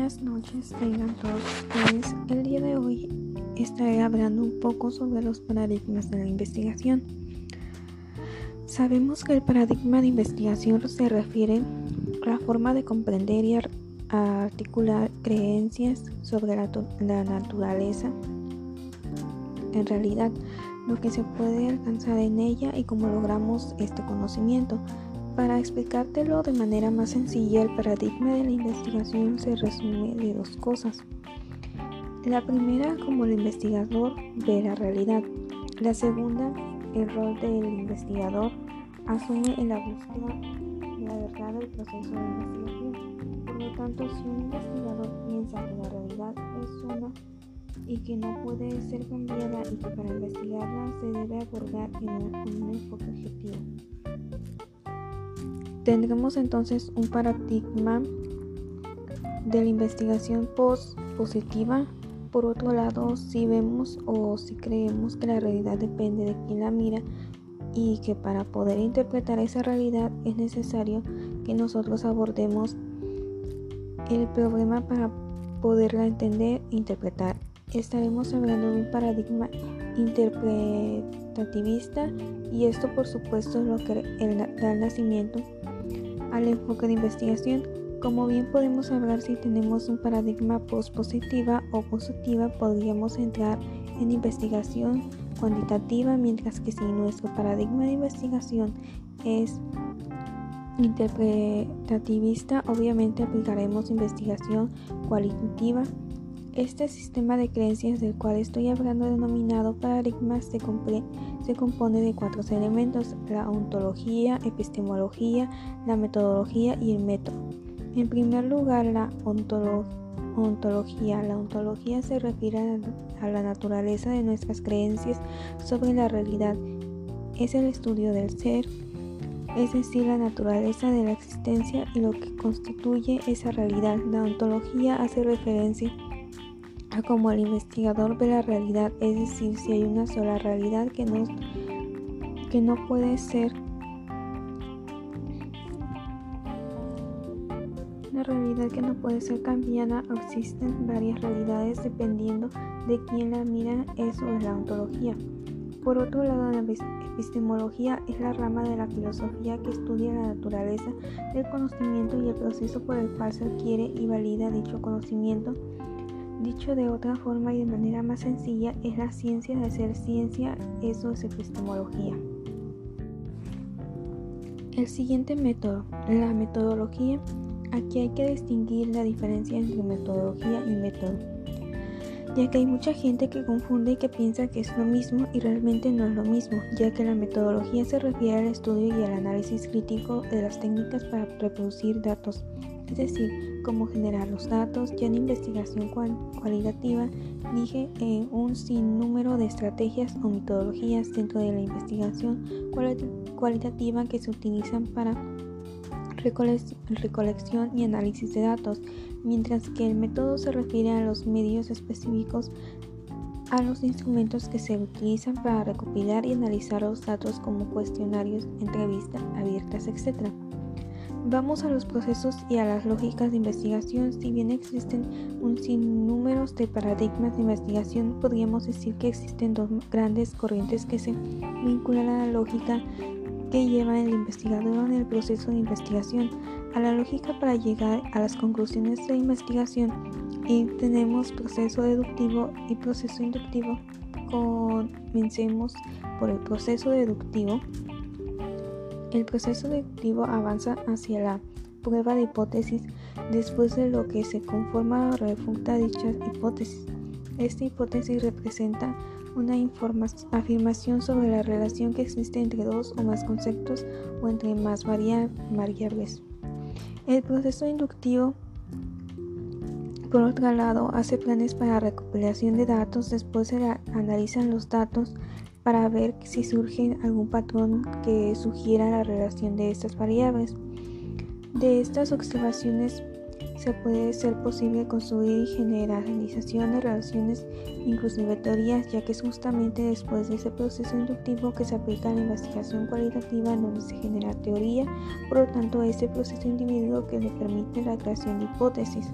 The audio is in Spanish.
noches tengan todos ustedes. El día de hoy estaré hablando un poco sobre los paradigmas de la investigación. Sabemos que el paradigma de investigación se refiere a la forma de comprender y articular creencias sobre la naturaleza. En realidad, lo que se puede alcanzar en ella y cómo logramos este conocimiento. Para explicártelo de manera más sencilla, el paradigma de la investigación se resume de dos cosas. La primera, como el investigador ve la realidad. La segunda, el rol del investigador asume en la búsqueda de la verdad del proceso de investigación. Por lo tanto, si un investigador piensa que la realidad es una y que no puede ser cambiada y que para investigarla se debe abordar en un enfoque objetivo. Tendremos entonces un paradigma de la investigación post-positiva. Por otro lado, si vemos o si creemos que la realidad depende de quien la mira y que para poder interpretar esa realidad es necesario que nosotros abordemos el problema para poderla entender e interpretar. Estaremos hablando de un paradigma interpretativista y esto por supuesto es lo que da el nacimiento al enfoque de investigación. Como bien podemos hablar si tenemos un paradigma post-positiva o positiva, podríamos entrar en investigación cuantitativa, mientras que si nuestro paradigma de investigación es interpretativista, obviamente aplicaremos investigación cualitativa este sistema de creencias del cual estoy hablando, denominado paradigma, se, se, compone de cuatro elementos, la ontología, epistemología, la metodología y el método. En primer lugar, la ontología. La ontología se refiere a la naturaleza de nuestras creencias sobre la realidad. Es el estudio del ser, es decir, la naturaleza de la existencia y lo que constituye esa realidad. La ontología hace referencia a como el investigador ve la realidad, es decir, si hay una sola realidad que no, que no puede ser una realidad que no puede ser cambiada o existen varias realidades dependiendo de quién la mira, eso es la ontología. Por otro lado, la epistemología es la rama de la filosofía que estudia la naturaleza del conocimiento y el proceso por el cual se adquiere y valida dicho conocimiento Dicho de otra forma y de manera más sencilla, es la ciencia de hacer ciencia, eso es epistemología. El siguiente método, la metodología. Aquí hay que distinguir la diferencia entre metodología y método, ya que hay mucha gente que confunde y que piensa que es lo mismo y realmente no es lo mismo, ya que la metodología se refiere al estudio y al análisis crítico de las técnicas para reproducir datos es decir, cómo generar los datos. Ya en investigación cualitativa dije eh, un sinnúmero de estrategias o metodologías dentro de la investigación cualitativa que se utilizan para recolección y análisis de datos, mientras que el método se refiere a los medios específicos a los instrumentos que se utilizan para recopilar y analizar los datos como cuestionarios, entrevistas abiertas, etc. Vamos a los procesos y a las lógicas de investigación. Si bien existen un sinnúmero de paradigmas de investigación, podríamos decir que existen dos grandes corrientes que se vinculan a la lógica que lleva el investigador en el proceso de investigación, a la lógica para llegar a las conclusiones de investigación. Y tenemos proceso deductivo y proceso inductivo. Comencemos por el proceso deductivo. El proceso deductivo avanza hacia la prueba de hipótesis después de lo que se conforma o refuta dicha hipótesis. Esta hipótesis representa una afirmación sobre la relación que existe entre dos o más conceptos o entre más variables. El proceso inductivo, por otro lado, hace planes para recopilación de datos, después se analizan los datos para ver si surge algún patrón que sugiera la relación de estas variables. De estas observaciones se puede ser posible construir generalización de relaciones, inclusive teorías, ya que es justamente después de ese proceso inductivo que se aplica la investigación cualitativa en donde se genera teoría, por lo tanto ese proceso individuo que le permite la creación de hipótesis.